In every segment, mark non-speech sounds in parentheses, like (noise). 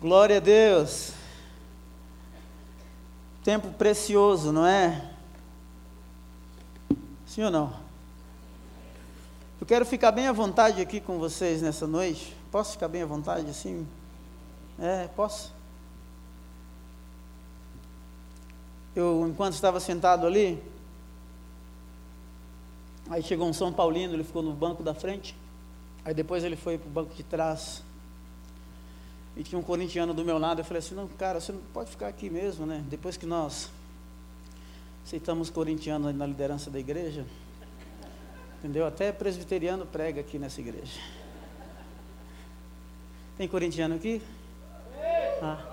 Glória a Deus. Tempo precioso, não é? Sim ou não? Eu quero ficar bem à vontade aqui com vocês nessa noite. Posso ficar bem à vontade assim? É, posso? Eu, enquanto estava sentado ali, aí chegou um São Paulino, ele ficou no banco da frente, aí depois ele foi para o banco de trás. E tinha um corintiano do meu lado, eu falei assim, não, cara, você não pode ficar aqui mesmo, né? Depois que nós aceitamos corintiano na liderança da igreja, entendeu? Até presbiteriano prega aqui nessa igreja. Tem corintiano aqui? Ah.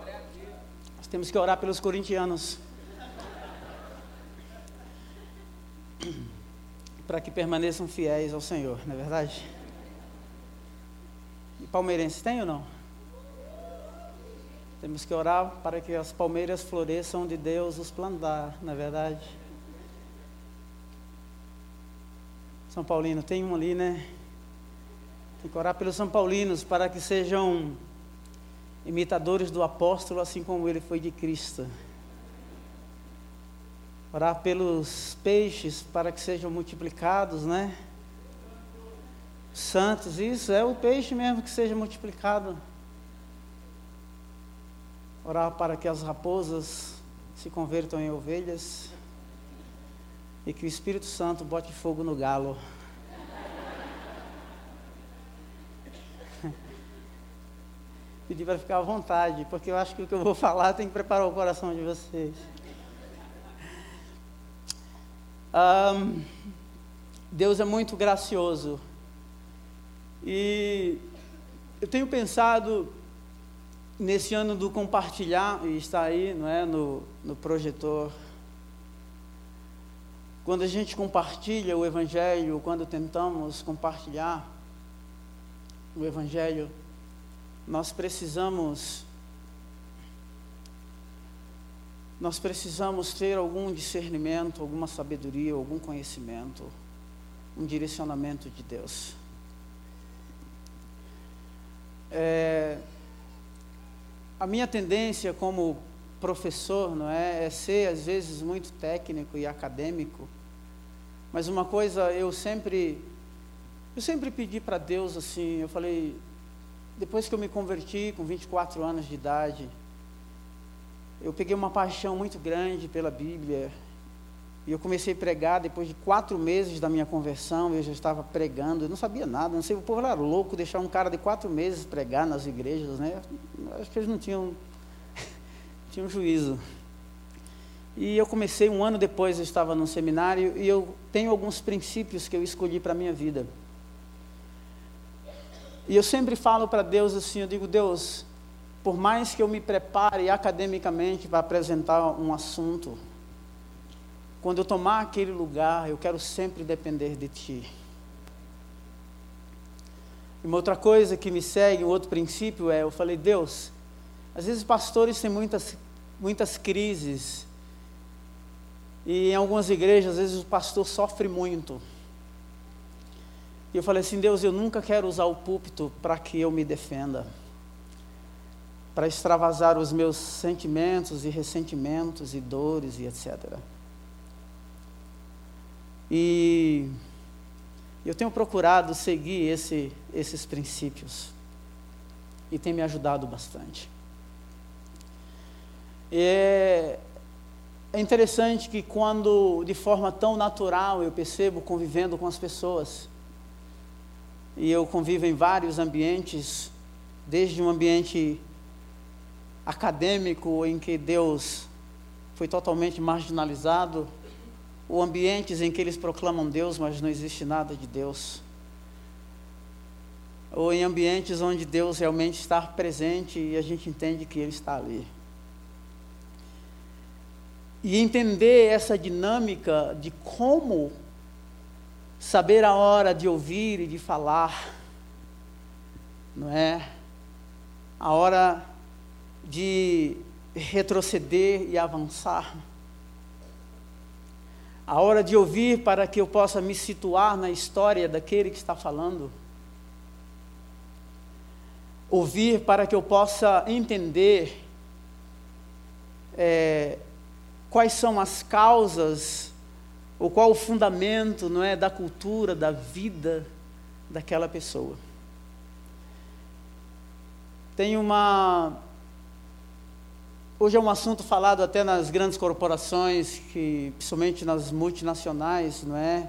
Nós temos que orar pelos corintianos. (clears throat) Para que permaneçam fiéis ao Senhor, não é verdade? E palmeirenses tem ou não? Temos que orar para que as palmeiras floresçam onde Deus os plantar, na é verdade. São Paulino, tem um ali, né? Tem que orar pelos São Paulinos para que sejam imitadores do apóstolo, assim como ele foi de Cristo. Orar pelos peixes para que sejam multiplicados, né? Santos, isso é o peixe mesmo que seja multiplicado. Orar para que as raposas se convertam em ovelhas e que o Espírito Santo bote fogo no galo. (laughs) Pedir para ficar à vontade, porque eu acho que o que eu vou falar tem que preparar o coração de vocês. Um, Deus é muito gracioso. E eu tenho pensado nesse ano do compartilhar, e está aí não é, no, no projetor, quando a gente compartilha o Evangelho, quando tentamos compartilhar o Evangelho, nós precisamos nós precisamos ter algum discernimento, alguma sabedoria, algum conhecimento, um direcionamento de Deus. É, a minha tendência como professor, não é, é ser às vezes muito técnico e acadêmico. Mas uma coisa eu sempre eu sempre pedi para Deus assim, eu falei, depois que eu me converti com 24 anos de idade, eu peguei uma paixão muito grande pela Bíblia, e eu comecei a pregar depois de quatro meses da minha conversão, eu já estava pregando, eu não sabia nada, não sei, o povo era louco deixar um cara de quatro meses pregar nas igrejas, né? Acho que eles não tinham, (laughs) tinham juízo. E eu comecei um ano depois, eu estava no seminário, e eu tenho alguns princípios que eu escolhi para a minha vida. E eu sempre falo para Deus assim, eu digo, Deus, por mais que eu me prepare academicamente para apresentar um assunto, quando eu tomar aquele lugar, eu quero sempre depender de Ti. E uma outra coisa que me segue, um outro princípio é, eu falei, Deus, às vezes pastores têm muitas, muitas crises, e em algumas igrejas, às vezes o pastor sofre muito. E eu falei assim, Deus, eu nunca quero usar o púlpito para que eu me defenda, para extravasar os meus sentimentos e ressentimentos e dores e etc. E eu tenho procurado seguir esse, esses princípios e tem me ajudado bastante. É, é interessante que quando de forma tão natural eu percebo convivendo com as pessoas, e eu convivo em vários ambientes, desde um ambiente acadêmico em que Deus foi totalmente marginalizado, ou ambientes em que eles proclamam Deus, mas não existe nada de Deus. Ou em ambientes onde Deus realmente está presente e a gente entende que Ele está ali. E entender essa dinâmica de como saber a hora de ouvir e de falar, não é? A hora de retroceder e avançar a hora de ouvir para que eu possa me situar na história daquele que está falando. ouvir para que eu possa entender é, quais são as causas ou qual o fundamento, não é, da cultura, da vida daquela pessoa. Tem uma Hoje é um assunto falado até nas grandes corporações, que, principalmente nas multinacionais, não é?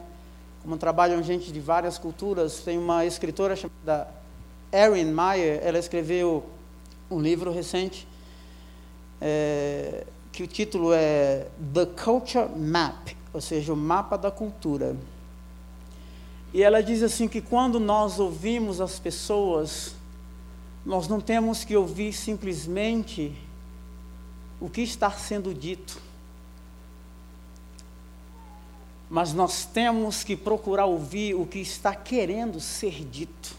Como trabalham gente de várias culturas. Tem uma escritora chamada Erin Meyer, ela escreveu um livro recente, é, que o título é The Culture Map, ou seja, o mapa da cultura. E ela diz assim que quando nós ouvimos as pessoas, nós não temos que ouvir simplesmente o que está sendo dito. Mas nós temos que procurar ouvir o que está querendo ser dito.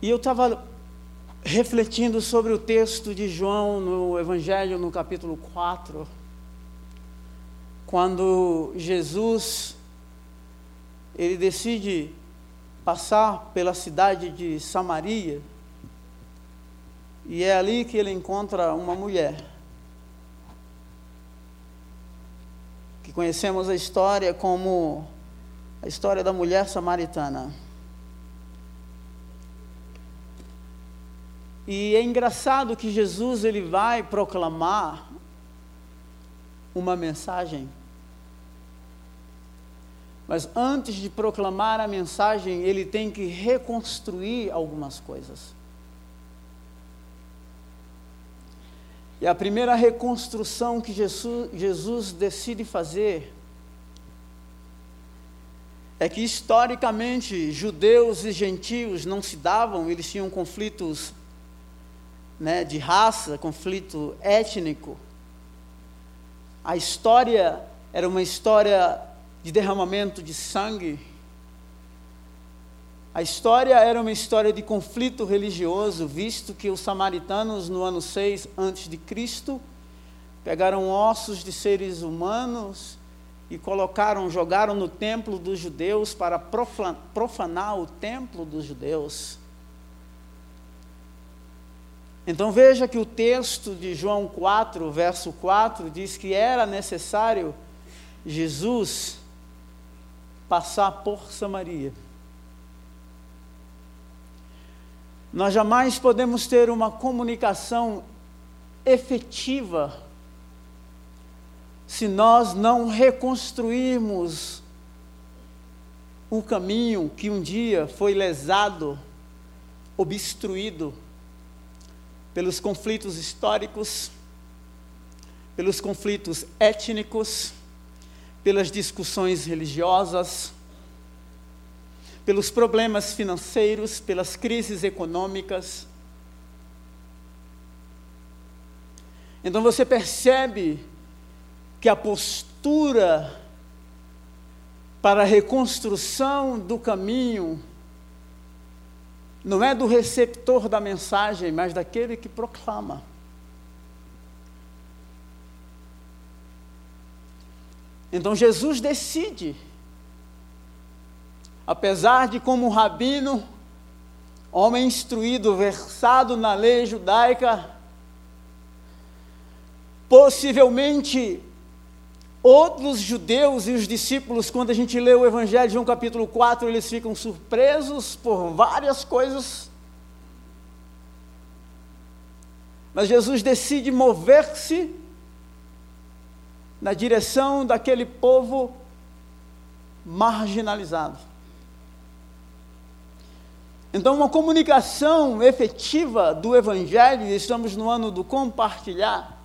E eu estava refletindo sobre o texto de João no Evangelho, no capítulo 4, quando Jesus ele decide passar pela cidade de Samaria, e é ali que ele encontra uma mulher. Que conhecemos a história como a história da mulher samaritana. E é engraçado que Jesus ele vai proclamar uma mensagem mas antes de proclamar a mensagem, ele tem que reconstruir algumas coisas. E a primeira reconstrução que Jesus, Jesus decide fazer é que historicamente judeus e gentios não se davam, eles tinham conflitos né, de raça, conflito étnico. A história era uma história de derramamento de sangue. A história era uma história de conflito religioso, visto que os samaritanos, no ano 6 antes de Cristo, pegaram ossos de seres humanos e colocaram, jogaram no templo dos judeus para profanar o templo dos judeus. Então veja que o texto de João 4, verso 4, diz que era necessário Jesus passar por Samaria. Nós jamais podemos ter uma comunicação efetiva se nós não reconstruirmos o caminho que um dia foi lesado, obstruído pelos conflitos históricos, pelos conflitos étnicos, pelas discussões religiosas, pelos problemas financeiros, pelas crises econômicas. Então você percebe que a postura para a reconstrução do caminho não é do receptor da mensagem, mas daquele que proclama. Então Jesus decide, apesar de, como rabino, homem instruído, versado na lei judaica, possivelmente outros judeus e os discípulos, quando a gente lê o Evangelho de João capítulo 4, eles ficam surpresos por várias coisas. Mas Jesus decide mover-se na direção daquele povo marginalizado. Então, uma comunicação efetiva do Evangelho, estamos no ano do compartilhar,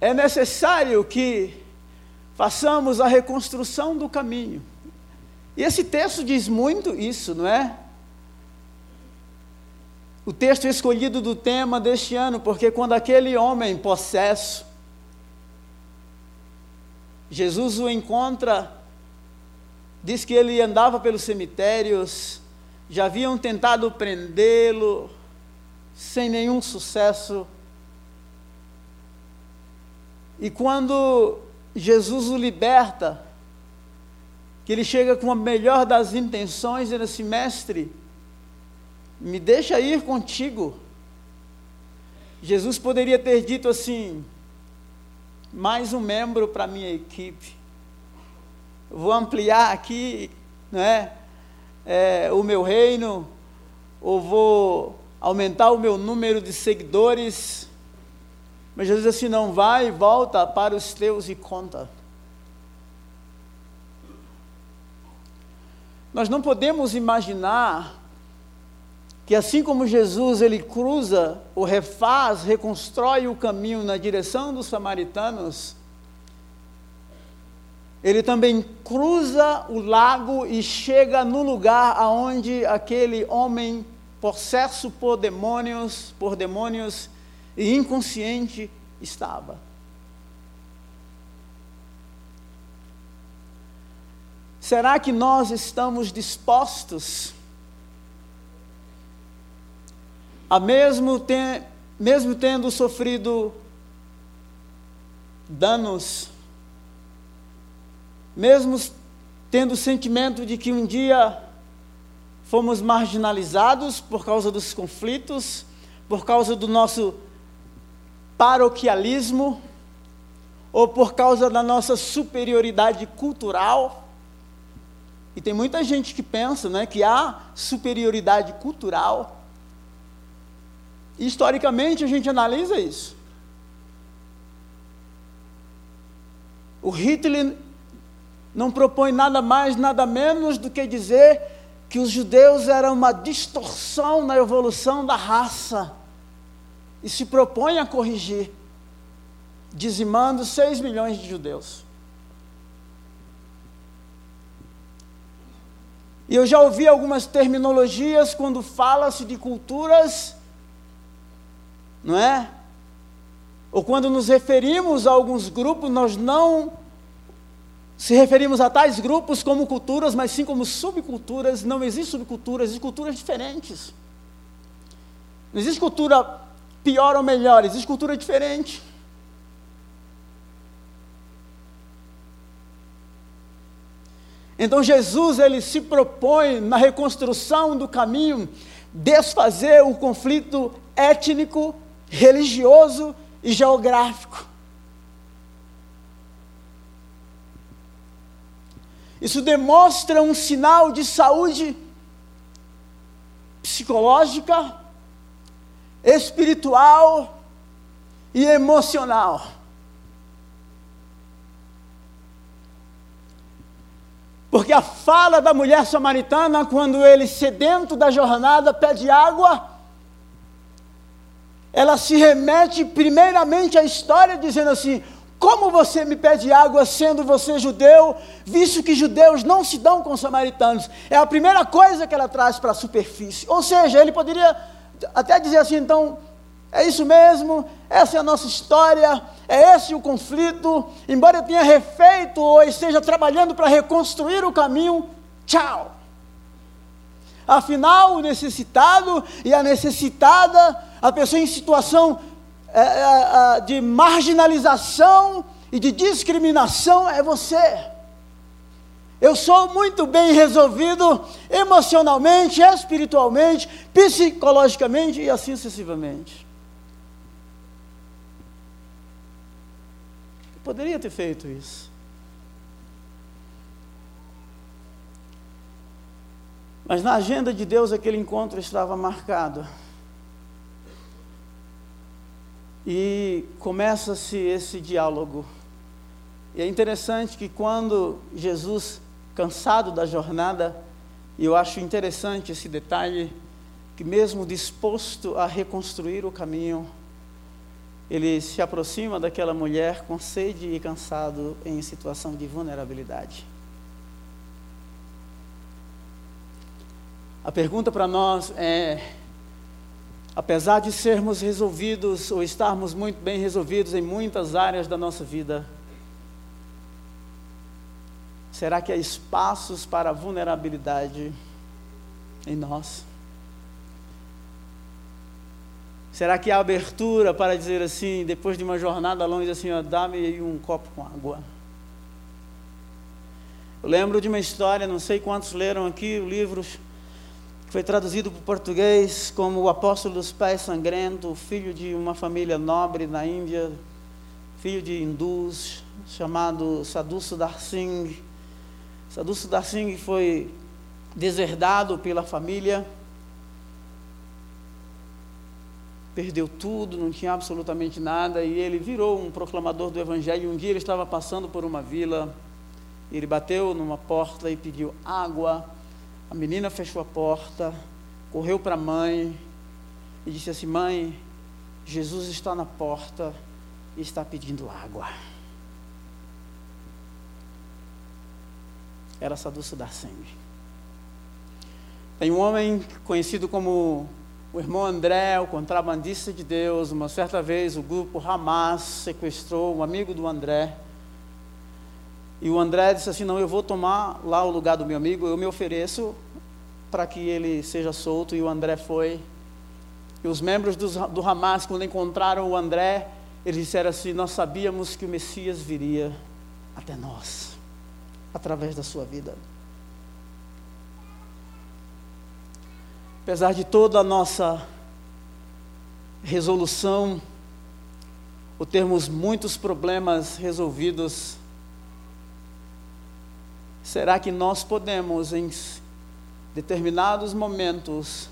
é necessário que façamos a reconstrução do caminho. E esse texto diz muito isso, não é? O texto escolhido do tema deste ano, porque quando aquele homem possesso, Jesus o encontra, diz que ele andava pelos cemitérios, já haviam tentado prendê-lo, sem nenhum sucesso. E quando Jesus o liberta, que ele chega com a melhor das intenções, dizendo assim: Mestre, me deixa ir contigo. Jesus poderia ter dito assim: mais um membro para minha equipe. vou ampliar aqui, não é, o meu reino, ou vou aumentar o meu número de seguidores. Mas Jesus assim, não vai, volta para os teus e conta. Nós não podemos imaginar que assim como Jesus ele cruza, ou refaz, reconstrói o caminho na direção dos samaritanos, ele também cruza o lago e chega no lugar aonde aquele homem possesso por demônios, por demônios e inconsciente estava. Será que nós estamos dispostos a mesmo, ten, mesmo tendo sofrido danos, mesmo tendo o sentimento de que um dia fomos marginalizados por causa dos conflitos, por causa do nosso paroquialismo, ou por causa da nossa superioridade cultural. E tem muita gente que pensa né, que há superioridade cultural historicamente a gente analisa isso. O Hitler não propõe nada mais, nada menos do que dizer que os judeus eram uma distorção na evolução da raça e se propõe a corrigir, dizimando 6 milhões de judeus. E eu já ouvi algumas terminologias quando fala-se de culturas não é? Ou quando nos referimos a alguns grupos, nós não se referimos a tais grupos como culturas, mas sim como subculturas. Não existe subculturas, existem culturas diferentes. Não existe cultura pior ou melhor, existe cultura diferente. Então Jesus ele se propõe na reconstrução do caminho desfazer o conflito étnico religioso e geográfico. Isso demonstra um sinal de saúde psicológica, espiritual e emocional. Porque a fala da mulher samaritana, quando ele, sedento da jornada, pede água, ela se remete primeiramente à história, dizendo assim: como você me pede água sendo você judeu, visto que judeus não se dão com samaritanos? É a primeira coisa que ela traz para a superfície. Ou seja, ele poderia até dizer assim: então, é isso mesmo, essa é a nossa história, é esse o conflito. Embora eu tenha refeito ou esteja trabalhando para reconstruir o caminho, tchau. Afinal, o necessitado e a necessitada a pessoa em situação é, é, é, de marginalização e de discriminação é você. Eu sou muito bem resolvido emocionalmente, espiritualmente, psicologicamente e assim sucessivamente. Eu poderia ter feito isso. Mas na agenda de Deus aquele encontro estava marcado. E começa-se esse diálogo. E é interessante que quando Jesus, cansado da jornada, e eu acho interessante esse detalhe, que mesmo disposto a reconstruir o caminho, ele se aproxima daquela mulher com sede e cansado em situação de vulnerabilidade. A pergunta para nós é: apesar de sermos resolvidos ou estarmos muito bem resolvidos em muitas áreas da nossa vida, será que há espaços para vulnerabilidade em nós? Será que há abertura para dizer assim, depois de uma jornada longa, assim, dá-me um copo com água? Eu lembro de uma história, não sei quantos leram aqui o livro foi traduzido para o português como o apóstolo dos pés sangrentos, filho de uma família nobre na Índia, filho de hindus, chamado Sadhu Sudar Singh. Sadhu Sudar Singh foi deserdado pela família, perdeu tudo, não tinha absolutamente nada, e ele virou um proclamador do Evangelho. Um dia ele estava passando por uma vila, ele bateu numa porta e pediu água. A menina fechou a porta, correu para a mãe e disse assim: Mãe, Jesus está na porta e está pedindo água. Era Sadhu dar sangue. Tem um homem conhecido como o irmão André, o contrabandista de Deus. Uma certa vez o grupo Hamas sequestrou um amigo do André. E o André disse assim: Não, eu vou tomar lá o lugar do meu amigo, eu me ofereço para que ele seja solto. E o André foi. E os membros do, do Hamas, quando encontraram o André, eles disseram assim: Nós sabíamos que o Messias viria até nós, através da sua vida. Apesar de toda a nossa resolução, ou termos muitos problemas resolvidos, será que nós podemos, em determinados momentos,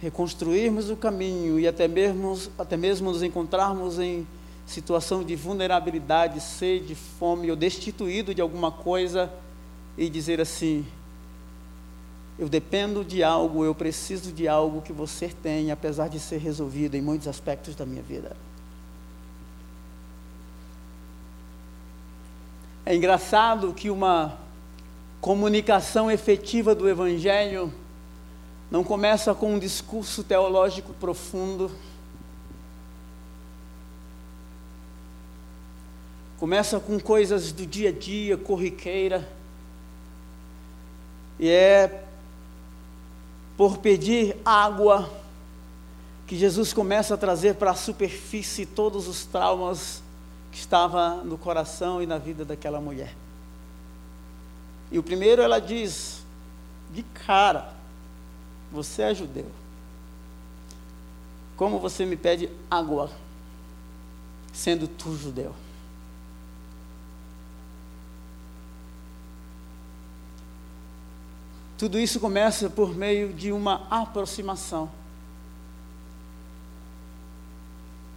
reconstruirmos o caminho e até mesmo, até mesmo nos encontrarmos em situação de vulnerabilidade, sede, fome ou destituído de alguma coisa e dizer assim: eu dependo de algo, eu preciso de algo que você tem, apesar de ser resolvido em muitos aspectos da minha vida. É engraçado que uma comunicação efetiva do Evangelho não começa com um discurso teológico profundo. Começa com coisas do dia a dia, corriqueira. E é por pedir água que Jesus começa a trazer para a superfície todos os traumas que estavam no coração e na vida daquela mulher. E o primeiro ela diz, de cara, você é judeu. Como você me pede água, sendo tu judeu? Tudo isso começa por meio de uma aproximação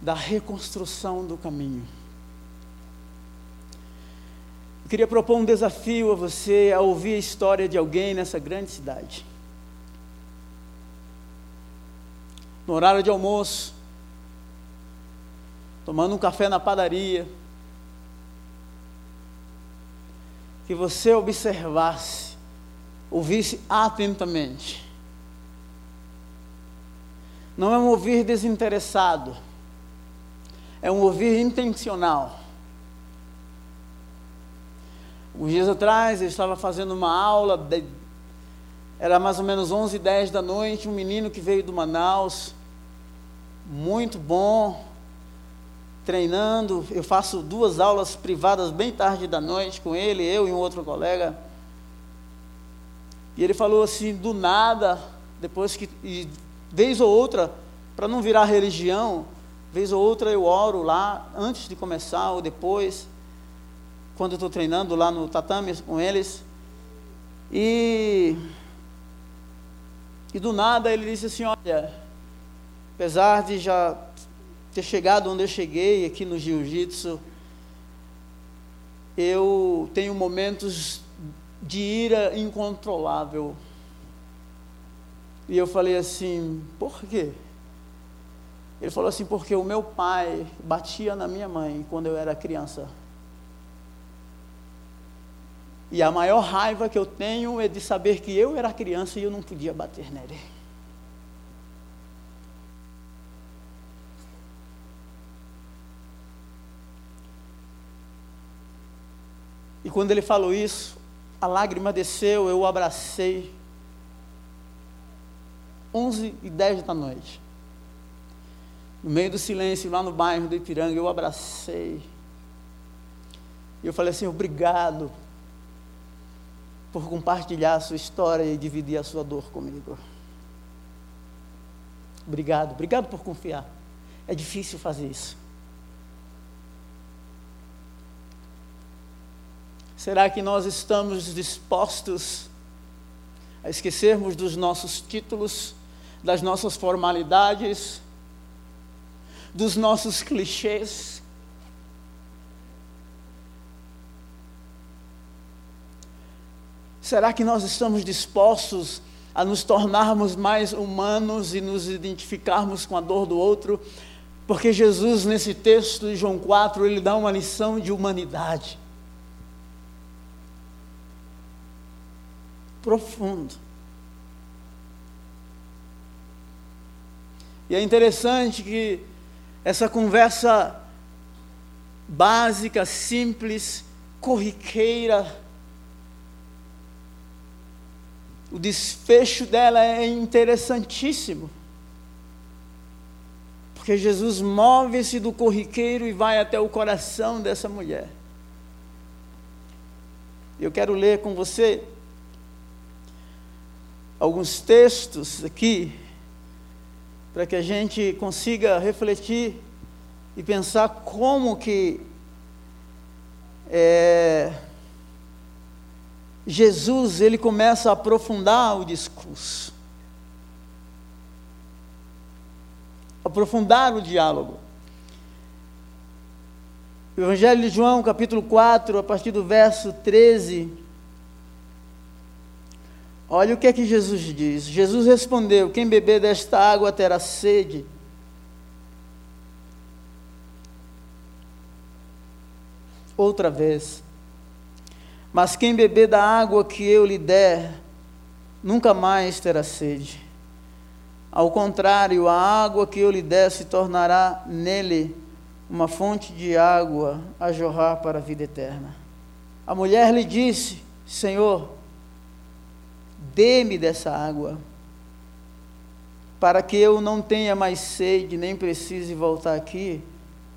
da reconstrução do caminho. Queria propor um desafio a você a ouvir a história de alguém nessa grande cidade. No horário de almoço, tomando um café na padaria, que você observasse ouvisse atentamente. Não é um ouvir desinteressado, é um ouvir intencional. Uns dias atrás eu estava fazendo uma aula, de, era mais ou menos 11 e 10 da noite, um menino que veio do Manaus, muito bom, treinando. Eu faço duas aulas privadas bem tarde da noite com ele, eu e um outro colega. E ele falou assim, do nada, depois que, e vez ou outra, para não virar religião, vez ou outra eu oro lá, antes de começar ou depois, quando eu estou treinando lá no tatame com eles. E, e do nada ele disse assim, olha, apesar de já ter chegado onde eu cheguei aqui no jiu-jitsu, eu tenho momentos de ira incontrolável. E eu falei assim: por quê? Ele falou assim: porque o meu pai batia na minha mãe quando eu era criança. E a maior raiva que eu tenho é de saber que eu era criança e eu não podia bater nele. E quando ele falou isso, a lágrima desceu, eu o abracei. 11 e 10 da noite. No meio do silêncio, lá no bairro do Ipiranga, eu o abracei. E eu falei assim: obrigado por compartilhar a sua história e dividir a sua dor comigo. Obrigado, obrigado por confiar. É difícil fazer isso. Será que nós estamos dispostos a esquecermos dos nossos títulos, das nossas formalidades, dos nossos clichês? Será que nós estamos dispostos a nos tornarmos mais humanos e nos identificarmos com a dor do outro? Porque Jesus, nesse texto de João 4, ele dá uma lição de humanidade. profundo. E é interessante que essa conversa básica, simples, corriqueira, o desfecho dela é interessantíssimo. Porque Jesus move-se do corriqueiro e vai até o coração dessa mulher. Eu quero ler com você alguns textos aqui, para que a gente consiga refletir e pensar como que é, Jesus ele começa a aprofundar o discurso, aprofundar o diálogo. Evangelho de João, capítulo 4, a partir do verso 13, Olha o que é que Jesus diz. Jesus respondeu: Quem beber desta água terá sede. Outra vez. Mas quem beber da água que eu lhe der, nunca mais terá sede. Ao contrário, a água que eu lhe der se tornará nele uma fonte de água a jorrar para a vida eterna. A mulher lhe disse: Senhor, dê-me dessa água, para que eu não tenha mais sede, nem precise voltar aqui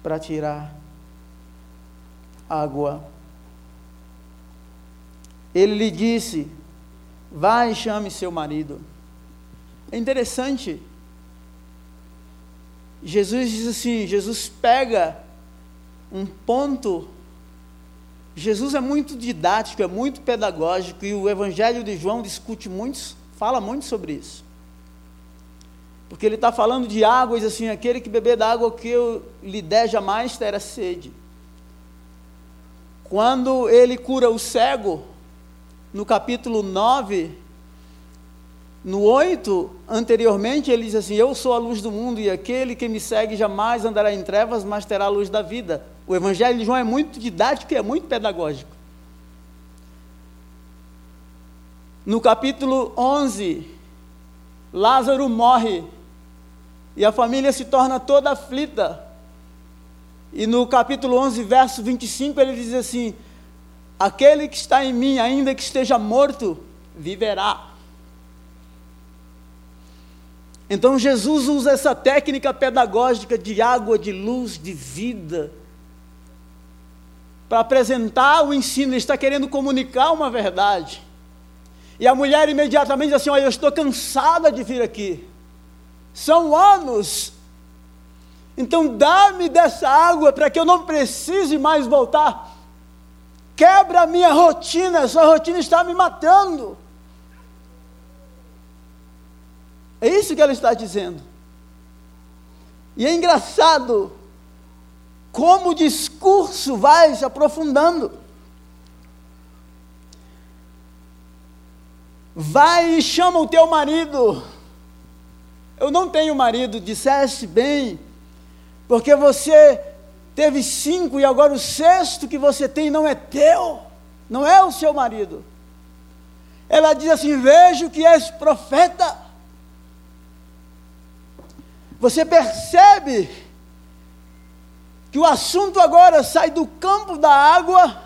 para tirar água. Ele lhe disse: Vai e chame seu marido. É interessante. Jesus diz assim: Jesus pega um ponto Jesus é muito didático, é muito pedagógico e o Evangelho de João discute muito, fala muito sobre isso. Porque ele está falando de água diz assim: aquele que beber da água que eu lhe der jamais terá sede. Quando ele cura o cego, no capítulo 9, no 8, anteriormente, ele diz assim: Eu sou a luz do mundo e aquele que me segue jamais andará em trevas, mas terá a luz da vida. O Evangelho de João é muito didático e é muito pedagógico. No capítulo 11, Lázaro morre e a família se torna toda aflita. E no capítulo 11, verso 25, ele diz assim: Aquele que está em mim, ainda que esteja morto, viverá. Então Jesus usa essa técnica pedagógica de água, de luz, de vida para apresentar o ensino, ele está querendo comunicar uma verdade. E a mulher imediatamente diz assim: Olha, eu estou cansada de vir aqui. São anos. Então dá-me dessa água para que eu não precise mais voltar. Quebra a minha rotina, essa rotina está me matando. É isso que ela está dizendo. E é engraçado como o discurso vai se aprofundando. Vai e chama o teu marido. Eu não tenho marido, disseste bem, porque você teve cinco e agora o sexto que você tem não é teu, não é o seu marido. Ela diz assim: Vejo que és profeta. Você percebe que o assunto agora sai do campo da água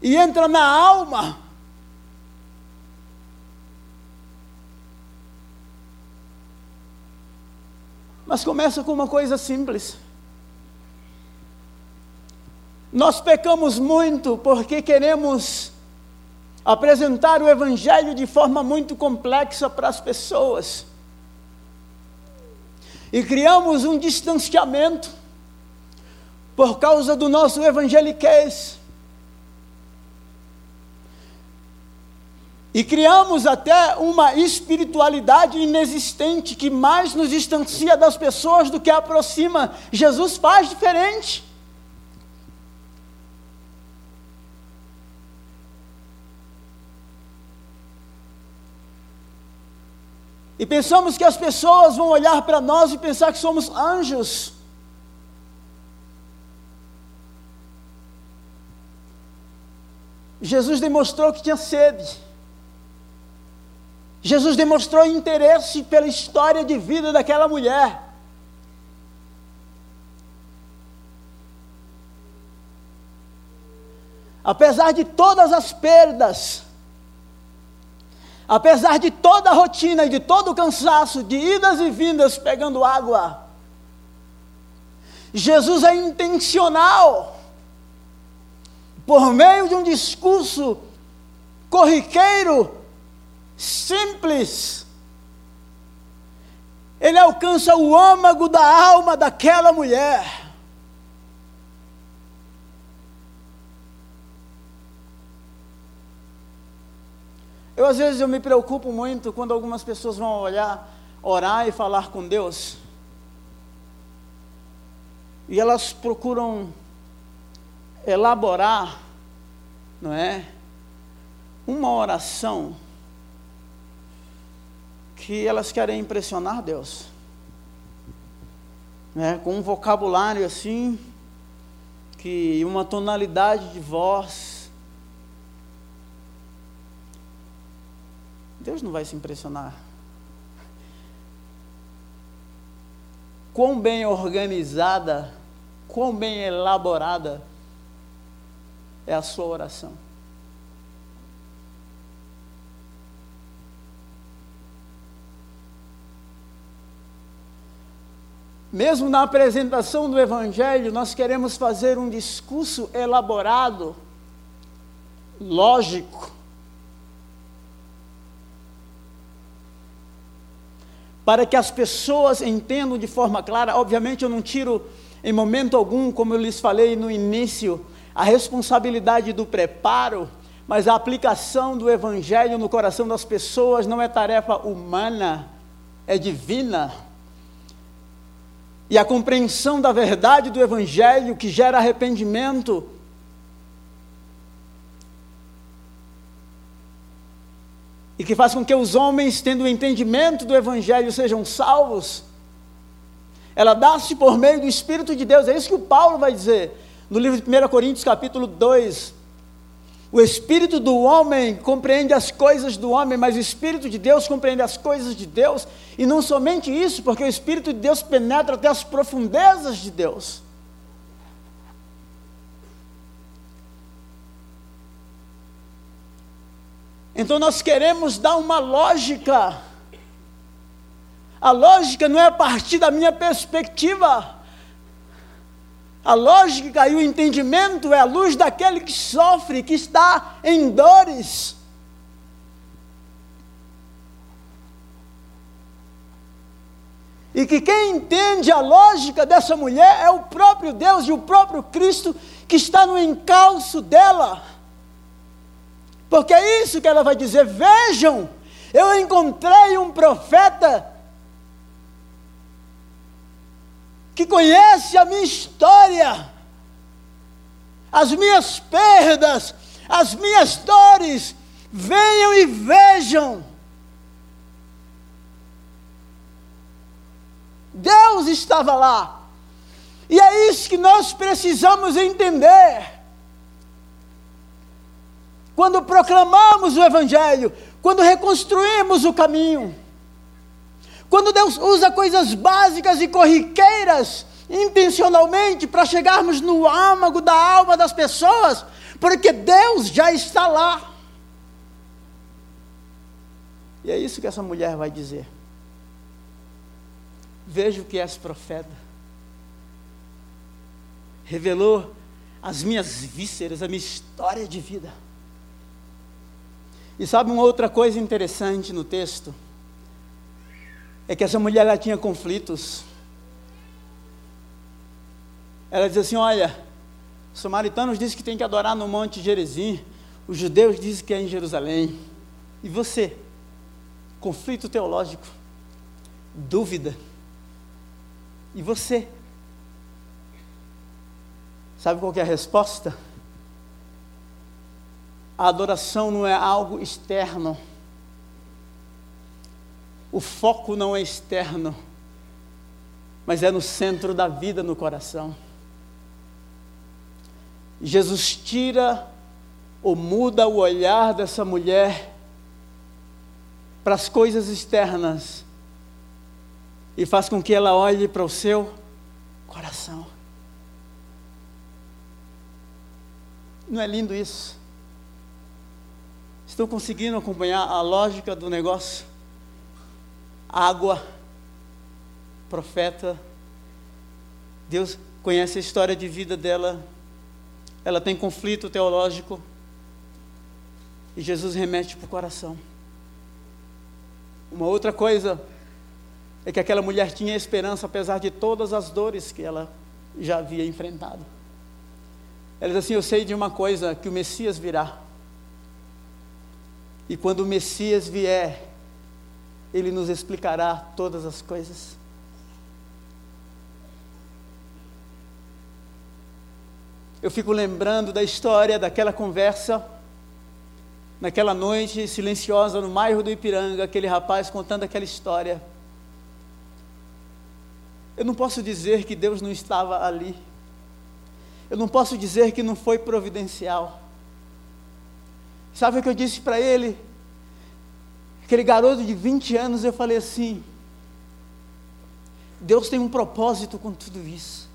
e entra na alma. Mas começa com uma coisa simples. Nós pecamos muito porque queremos apresentar o Evangelho de forma muito complexa para as pessoas. E criamos um distanciamento por causa do nosso evangeliquez. E criamos até uma espiritualidade inexistente que mais nos distancia das pessoas do que aproxima. Jesus faz diferente. E pensamos que as pessoas vão olhar para nós e pensar que somos anjos. Jesus demonstrou que tinha sede. Jesus demonstrou interesse pela história de vida daquela mulher. Apesar de todas as perdas, apesar de toda a rotina e de todo o cansaço, de idas e vindas pegando água, Jesus é intencional, por meio de um discurso corriqueiro, simples. Ele alcança o âmago da alma daquela mulher. Eu às vezes eu me preocupo muito quando algumas pessoas vão olhar, orar e falar com Deus. E elas procuram elaborar, não é? Uma oração que elas querem impressionar Deus. Né? Com um vocabulário assim, que uma tonalidade de voz. Deus não vai se impressionar. Quão bem organizada, quão bem elaborada é a sua oração. Mesmo na apresentação do Evangelho, nós queremos fazer um discurso elaborado, lógico. Para que as pessoas entendam de forma clara, obviamente eu não tiro em momento algum, como eu lhes falei no início, a responsabilidade do preparo, mas a aplicação do Evangelho no coração das pessoas não é tarefa humana, é divina. E a compreensão da verdade do Evangelho que gera arrependimento. E que faz com que os homens, tendo o entendimento do Evangelho, sejam salvos. Ela dá-se por meio do Espírito de Deus. É isso que o Paulo vai dizer no livro de 1 Coríntios, capítulo 2, o espírito do homem compreende as coisas do homem, mas o espírito de Deus compreende as coisas de Deus, e não somente isso, porque o espírito de Deus penetra até as profundezas de Deus. Então nós queremos dar uma lógica. A lógica não é a partir da minha perspectiva. A lógica e o entendimento é a luz daquele que sofre, que está em dores. E que quem entende a lógica dessa mulher é o próprio Deus e o próprio Cristo que está no encalço dela. Porque é isso que ela vai dizer: vejam, eu encontrei um profeta que conhece a minha história, as minhas perdas, as minhas dores, venham e vejam. Deus estava lá. E é isso que nós precisamos entender. Quando proclamamos o Evangelho, quando reconstruímos o caminho, quando Deus usa coisas básicas e corriqueiras intencionalmente para chegarmos no âmago da alma das pessoas, porque Deus já está lá. E é isso que essa mulher vai dizer. Vejo que és profeta. Revelou as minhas vísceras, a minha história de vida. E sabe uma outra coisa interessante no texto? É que essa mulher ela tinha conflitos. Ela diz assim: Olha, os samaritanos dizem que tem que adorar no Monte Gerizim, os judeus dizem que é em Jerusalém. E você? Conflito teológico, dúvida. E você? Sabe qual é a resposta? A adoração não é algo externo. O foco não é externo, mas é no centro da vida, no coração. Jesus tira ou muda o olhar dessa mulher para as coisas externas e faz com que ela olhe para o seu coração. Não é lindo isso? Estão conseguindo acompanhar a lógica do negócio? Água, profeta, Deus conhece a história de vida dela, ela tem conflito teológico, e Jesus remete para o coração. Uma outra coisa é que aquela mulher tinha esperança, apesar de todas as dores que ela já havia enfrentado. Ela diz assim: Eu sei de uma coisa, que o Messias virá. E quando o Messias vier, ele nos explicará todas as coisas. Eu fico lembrando da história daquela conversa, naquela noite silenciosa no bairro do Ipiranga, aquele rapaz contando aquela história. Eu não posso dizer que Deus não estava ali. Eu não posso dizer que não foi providencial. Sabe o que eu disse para ele? Aquele garoto de 20 anos, eu falei assim: Deus tem um propósito com tudo isso.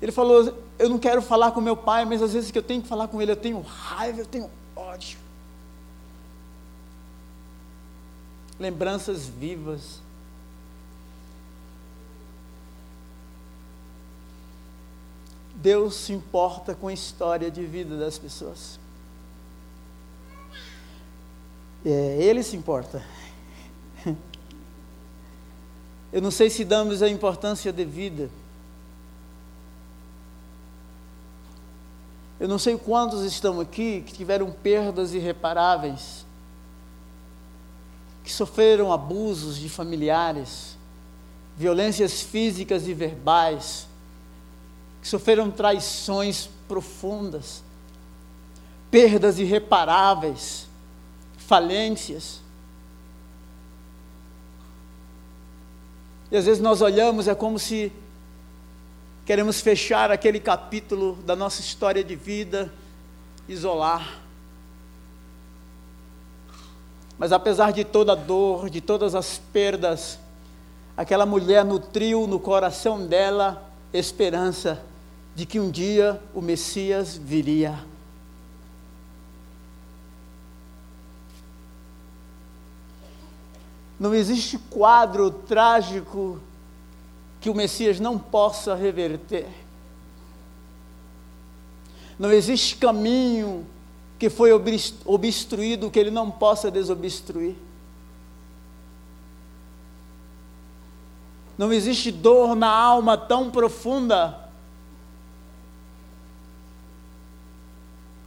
Ele falou: Eu não quero falar com meu pai, mas às vezes que eu tenho que falar com ele, eu tenho raiva, eu tenho ódio. Lembranças vivas. Deus se importa com a história de vida das pessoas. É, ele se importa. (laughs) Eu não sei se damos a importância devida. Eu não sei quantos estão aqui que tiveram perdas irreparáveis, que sofreram abusos de familiares, violências físicas e verbais, que sofreram traições profundas, perdas irreparáveis, falências. E às vezes nós olhamos, é como se queremos fechar aquele capítulo da nossa história de vida, isolar. Mas apesar de toda a dor, de todas as perdas, aquela mulher nutriu no coração dela esperança de que um dia o Messias viria. Não existe quadro trágico que o Messias não possa reverter. Não existe caminho que foi obstruído que ele não possa desobstruir. Não existe dor na alma tão profunda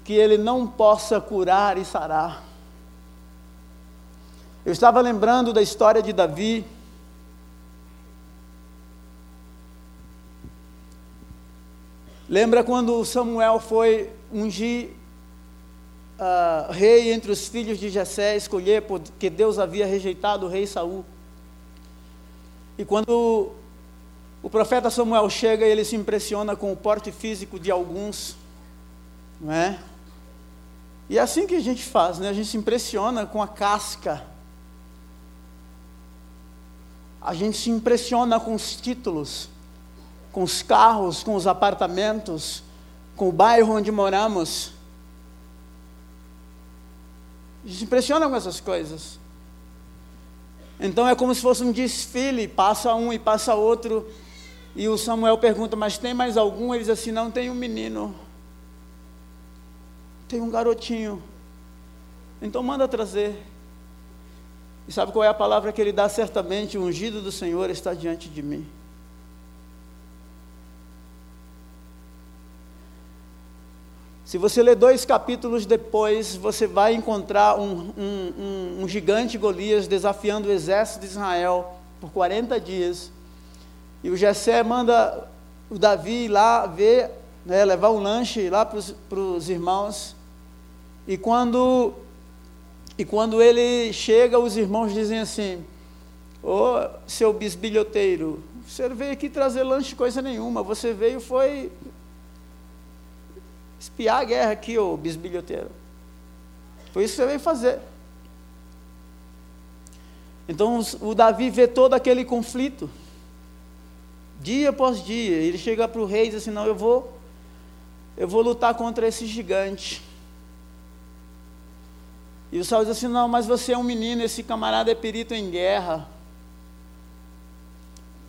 que ele não possa curar e sarar. Eu estava lembrando da história de Davi. Lembra quando Samuel foi ungir uh, rei entre os filhos de Jessé, escolher porque Deus havia rejeitado o rei Saul. E quando o profeta Samuel chega, ele se impressiona com o porte físico de alguns, não é? E é assim que a gente faz, né? A gente se impressiona com a casca. A gente se impressiona com os títulos, com os carros, com os apartamentos, com o bairro onde moramos. A gente se impressiona com essas coisas. Então é como se fosse um desfile, passa um e passa outro. E o Samuel pergunta: Mas tem mais algum? Ele diz assim: Não, tem um menino tem um garotinho. Então manda trazer. E sabe qual é a palavra que ele dá? Certamente, o ungido do Senhor está diante de mim. Se você ler dois capítulos depois, você vai encontrar um, um, um, um, gigante Golias desafiando o exército de Israel por 40 dias. E o Jessé manda o Davi ir lá ver, né, levar um lanche lá para os irmãos. E quando, e quando ele chega, os irmãos dizem assim: Ô oh, seu bisbilhoteiro, você veio aqui trazer lanche coisa nenhuma, você veio foi espiar a guerra aqui, ô bisbilhoteiro. Foi isso que você veio fazer. Então o Davi vê todo aquele conflito, dia após dia. Ele chega para o rei e diz assim: Não, eu vou, eu vou lutar contra esse gigante. E o Saul diz assim: Não, mas você é um menino, esse camarada é perito em guerra.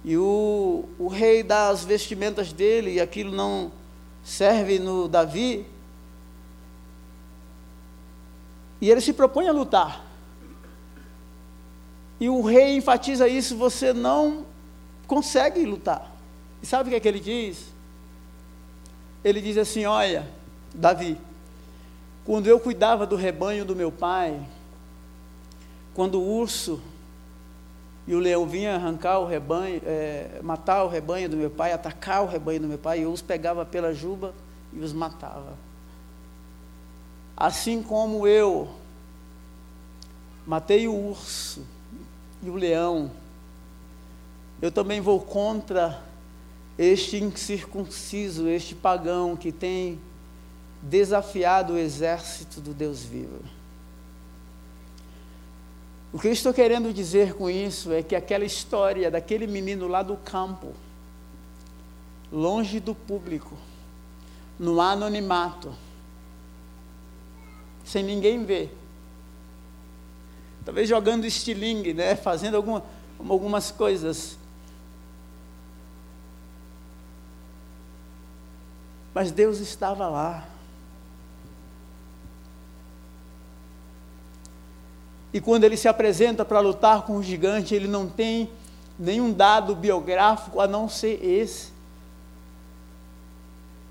E o, o rei dá as vestimentas dele, e aquilo não, serve no Davi. E ele se propõe a lutar. E o rei enfatiza isso: você não consegue lutar. E sabe o que é que ele diz? Ele diz assim: Olha, Davi, quando eu cuidava do rebanho do meu pai, quando o urso e o leão vinha arrancar o rebanho, é, matar o rebanho do meu pai, atacar o rebanho do meu pai, eu os pegava pela juba e os matava. Assim como eu matei o urso e o leão, eu também vou contra este incircunciso, este pagão que tem desafiado o exército do Deus vivo. O que eu estou querendo dizer com isso é que aquela história daquele menino lá do campo, longe do público, no anonimato, sem ninguém ver, talvez jogando estilingue, né, fazendo alguma, algumas coisas. Mas Deus estava lá. E quando ele se apresenta para lutar com o gigante, ele não tem nenhum dado biográfico a não ser esse.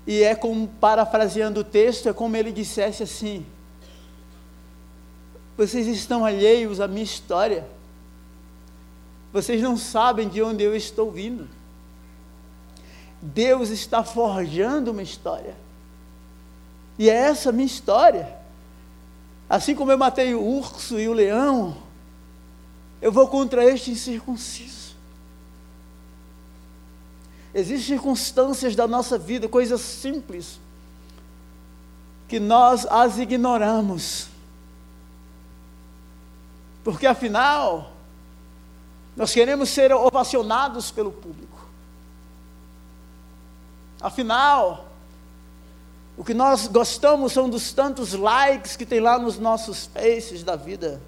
E é como, parafraseando o texto, é como ele dissesse assim: Vocês estão alheios à minha história. Vocês não sabem de onde eu estou vindo. Deus está forjando uma história. E é essa minha história. Assim como eu matei o urso e o leão, eu vou contra este incircunciso. Existem circunstâncias da nossa vida, coisas simples, que nós as ignoramos. Porque afinal, nós queremos ser ovacionados pelo público. Afinal, o que nós gostamos são dos tantos likes que tem lá nos nossos faces da vida.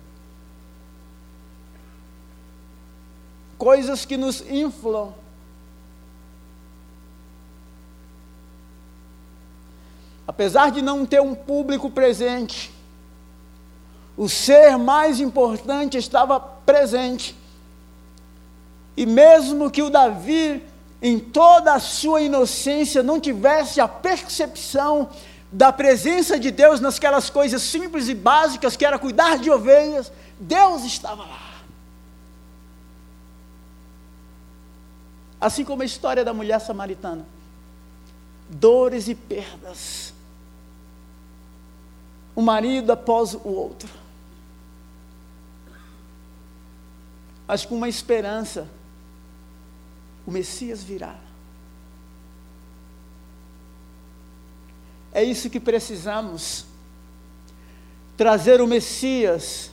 Coisas que nos inflam. Apesar de não ter um público presente, o ser mais importante estava presente. E mesmo que o Davi em toda a sua inocência, não tivesse a percepção da presença de Deus nasquelas coisas simples e básicas que era cuidar de ovelhas, Deus estava lá. Assim como a história da mulher samaritana. Dores e perdas. Um marido após o outro. Mas com uma esperança o Messias virá. É isso que precisamos. Trazer o Messias,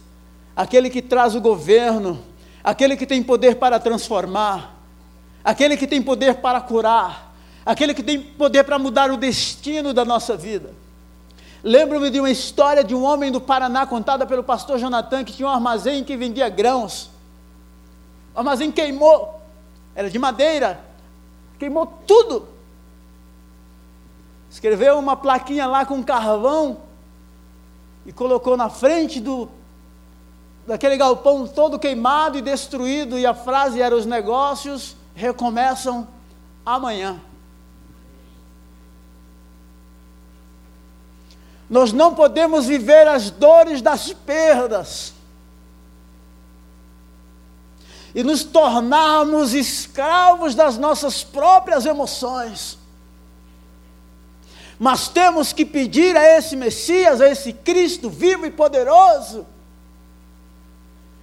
aquele que traz o governo, aquele que tem poder para transformar, aquele que tem poder para curar, aquele que tem poder para mudar o destino da nossa vida. Lembro-me de uma história de um homem do Paraná contada pelo pastor Jonathan que tinha um armazém que vendia grãos. O armazém queimou era de madeira, queimou tudo. Escreveu uma plaquinha lá com carvão e colocou na frente do daquele galpão todo queimado e destruído, e a frase era: os negócios recomeçam amanhã. Nós não podemos viver as dores das perdas e nos tornarmos escravos das nossas próprias emoções. Mas temos que pedir a esse Messias, a esse Cristo vivo e poderoso,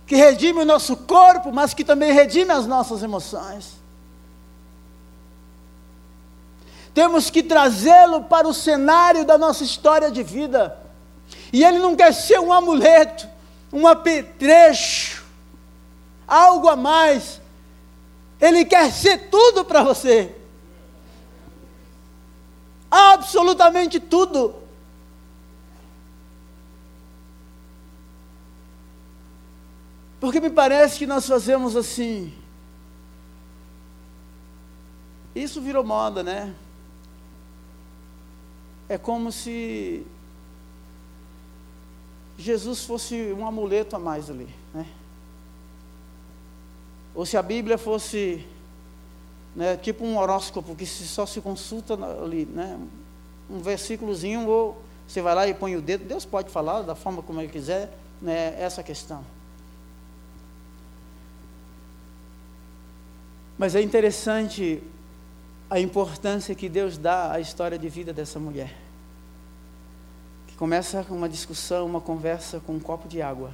que redime o nosso corpo, mas que também redime as nossas emoções. Temos que trazê-lo para o cenário da nossa história de vida. E ele não quer ser um amuleto, um apetrecho, algo a mais. Ele quer ser tudo para você. Absolutamente tudo. Porque me parece que nós fazemos assim. Isso virou moda, né? É como se Jesus fosse um amuleto a mais ali? Ou se a Bíblia fosse né, tipo um horóscopo que só se consulta ali, né? Um versículozinho, ou você vai lá e põe o dedo, Deus pode falar da forma como Ele quiser, né, essa questão. Mas é interessante a importância que Deus dá à história de vida dessa mulher. Que começa com uma discussão, uma conversa com um copo de água.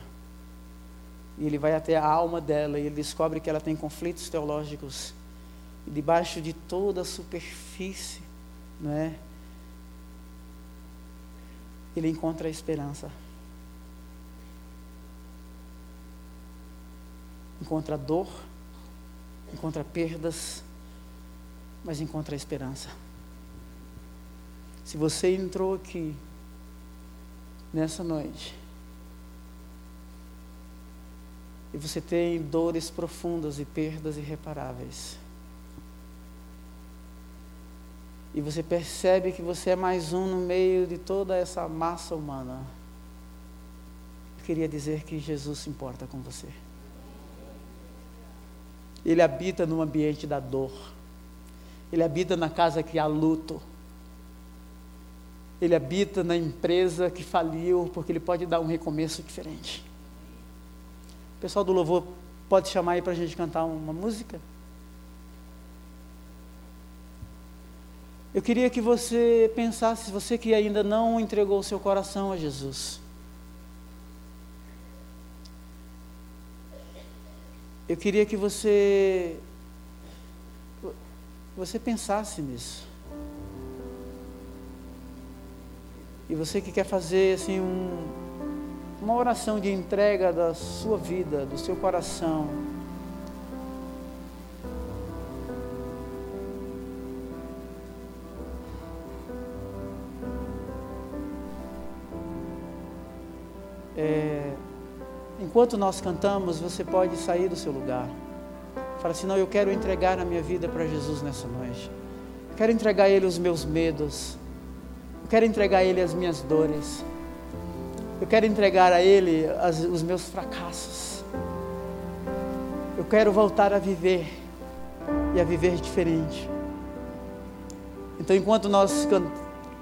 E ele vai até a alma dela e ele descobre que ela tem conflitos teológicos. E debaixo de toda a superfície, não é? Ele encontra a esperança. Encontra dor, encontra perdas, mas encontra a esperança. Se você entrou aqui nessa noite e você tem dores profundas e perdas irreparáveis, e você percebe que você é mais um no meio de toda essa massa humana, eu queria dizer que Jesus se importa com você. Ele habita no ambiente da dor. Ele habita na casa que há luto. Ele habita na empresa que faliu, porque ele pode dar um recomeço diferente. O pessoal do louvor pode chamar aí para a gente cantar uma música? Eu queria que você pensasse, você que ainda não entregou o seu coração a Jesus. Eu queria que você você pensasse nisso. E você que quer fazer assim um, uma oração de entrega da sua vida, do seu coração. É, enquanto nós cantamos, você pode sair do seu lugar. Fala assim: não, eu quero entregar a minha vida para Jesus nessa noite. Eu quero entregar a Ele os meus medos. Eu quero entregar a Ele as minhas dores. Eu quero entregar a Ele as, os meus fracassos. Eu quero voltar a viver e a viver diferente. Então, enquanto nós can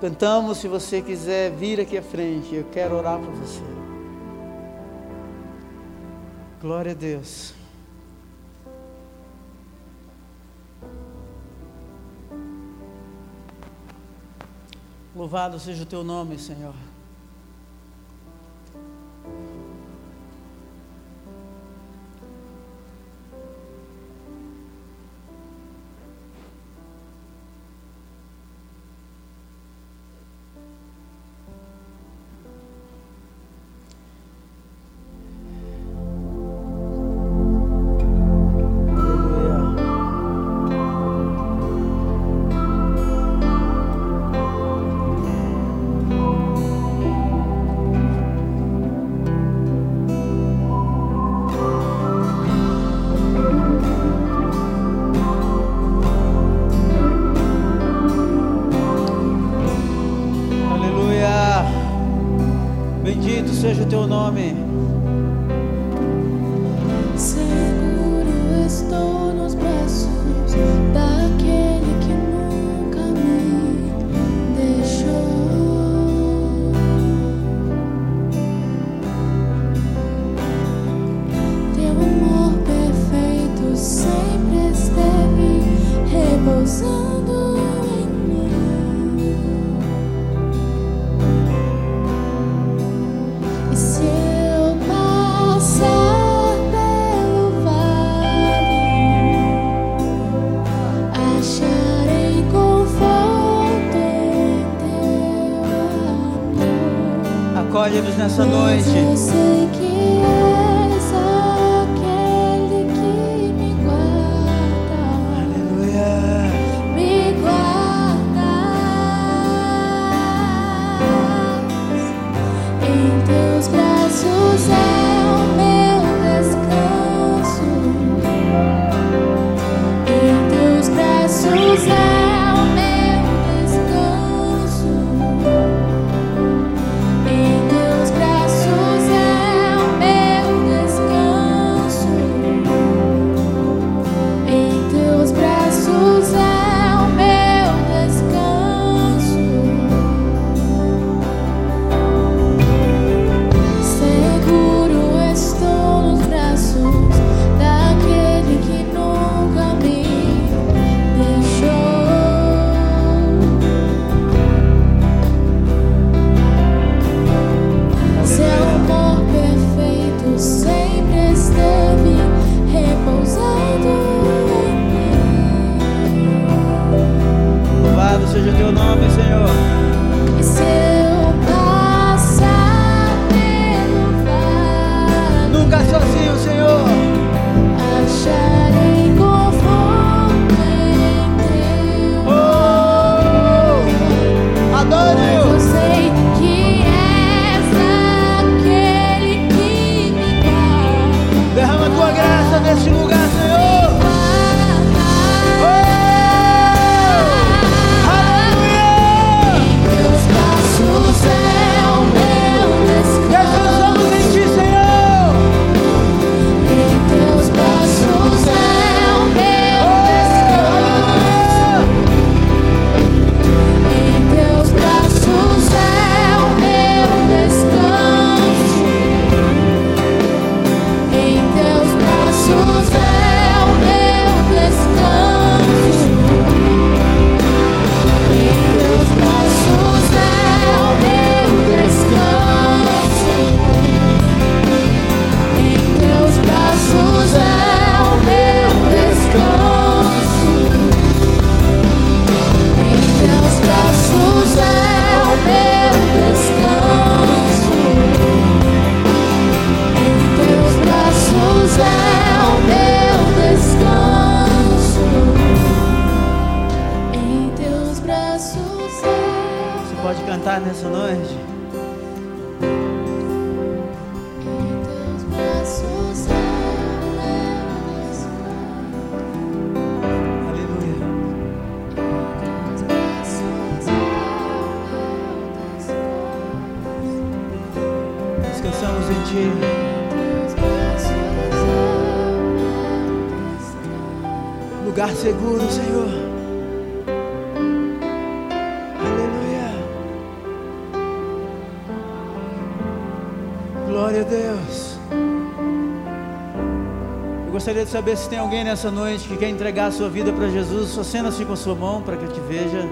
cantamos, se você quiser vir aqui à frente, eu quero orar por você. Glória a Deus. Louvado seja o teu nome, Senhor. Nessa teu nome, Senhor. Lugar seguro, Senhor. Aleluia. Glória a Deus. Eu gostaria de saber se tem alguém nessa noite que quer entregar a sua vida para Jesus. Só cena assim com a sua mão para que eu te veja.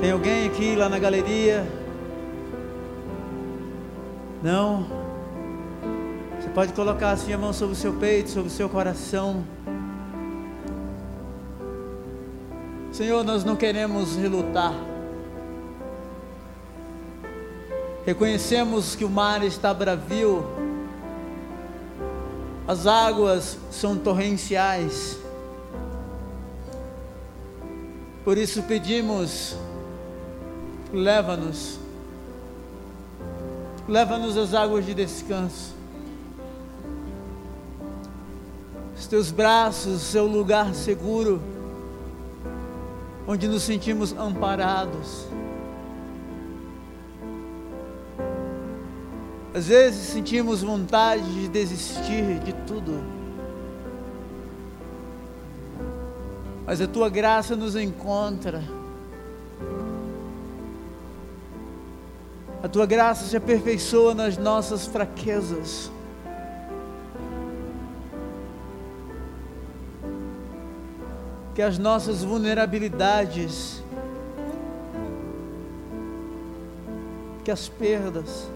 Tem alguém aqui lá na galeria? Não? Você pode colocar assim a mão sobre o seu peito, sobre o seu coração. Senhor, nós não queremos relutar. Reconhecemos que o mar está bravio, as águas são torrenciais. Por isso pedimos, leva-nos, leva-nos às águas de descanso. Os teus braços, seu lugar seguro onde nos sentimos amparados. Às vezes sentimos vontade de desistir de tudo, mas a tua graça nos encontra. A tua graça se aperfeiçoa nas nossas fraquezas. Que as nossas vulnerabilidades, que as perdas,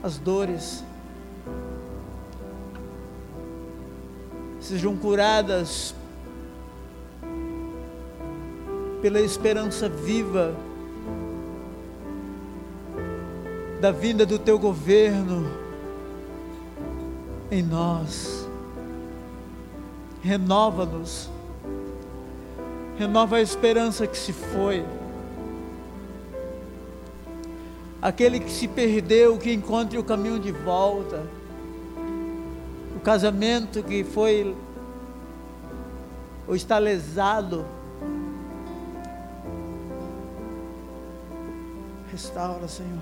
as dores, sejam curadas pela esperança viva da vinda do teu governo em nós. Renova-nos. Renova a esperança que se foi. Aquele que se perdeu, que encontre o caminho de volta. O casamento que foi ou está lesado. Restaura, Senhor.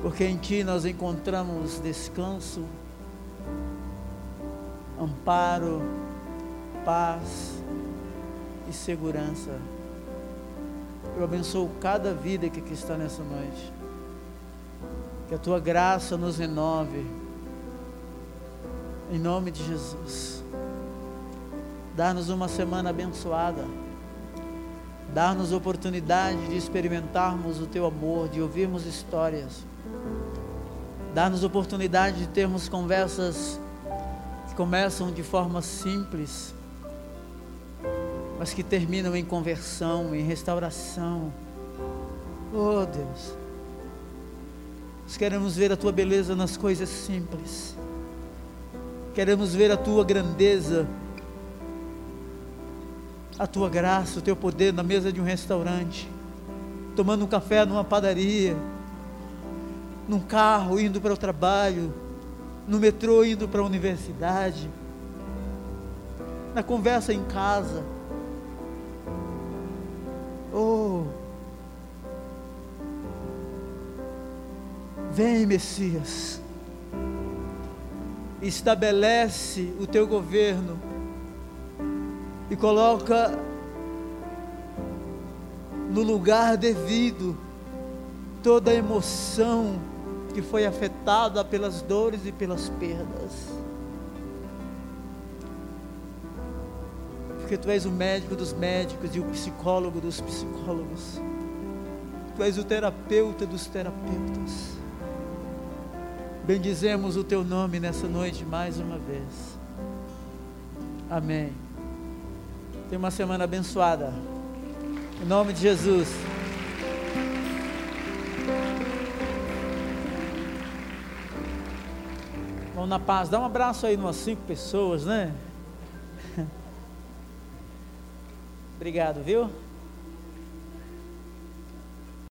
Porque em Ti nós encontramos descanso, amparo, paz e segurança. Eu abençoo cada vida que aqui está nessa noite. Que a Tua graça nos renove. Em nome de Jesus. Dá-nos uma semana abençoada. Dá-nos oportunidade de experimentarmos o Teu amor, de ouvirmos histórias Dá-nos oportunidade de termos conversas começam de forma simples, mas que terminam em conversão, em restauração. Oh Deus, nós queremos ver a tua beleza nas coisas simples, queremos ver a tua grandeza, a tua graça, o teu poder na mesa de um restaurante, tomando um café numa padaria num carro indo para o trabalho, no metrô indo para a universidade, na conversa em casa. Oh, vem Messias, estabelece o teu governo e coloca no lugar devido toda a emoção, que foi afetada pelas dores e pelas perdas. Porque tu és o médico dos médicos e o psicólogo dos psicólogos. Tu és o terapeuta dos terapeutas. Bendizemos o teu nome nessa noite mais uma vez. Amém. Tenha uma semana abençoada. Em nome de Jesus. Vamos na paz. Dá um abraço aí umas cinco pessoas, né? (laughs) Obrigado, viu?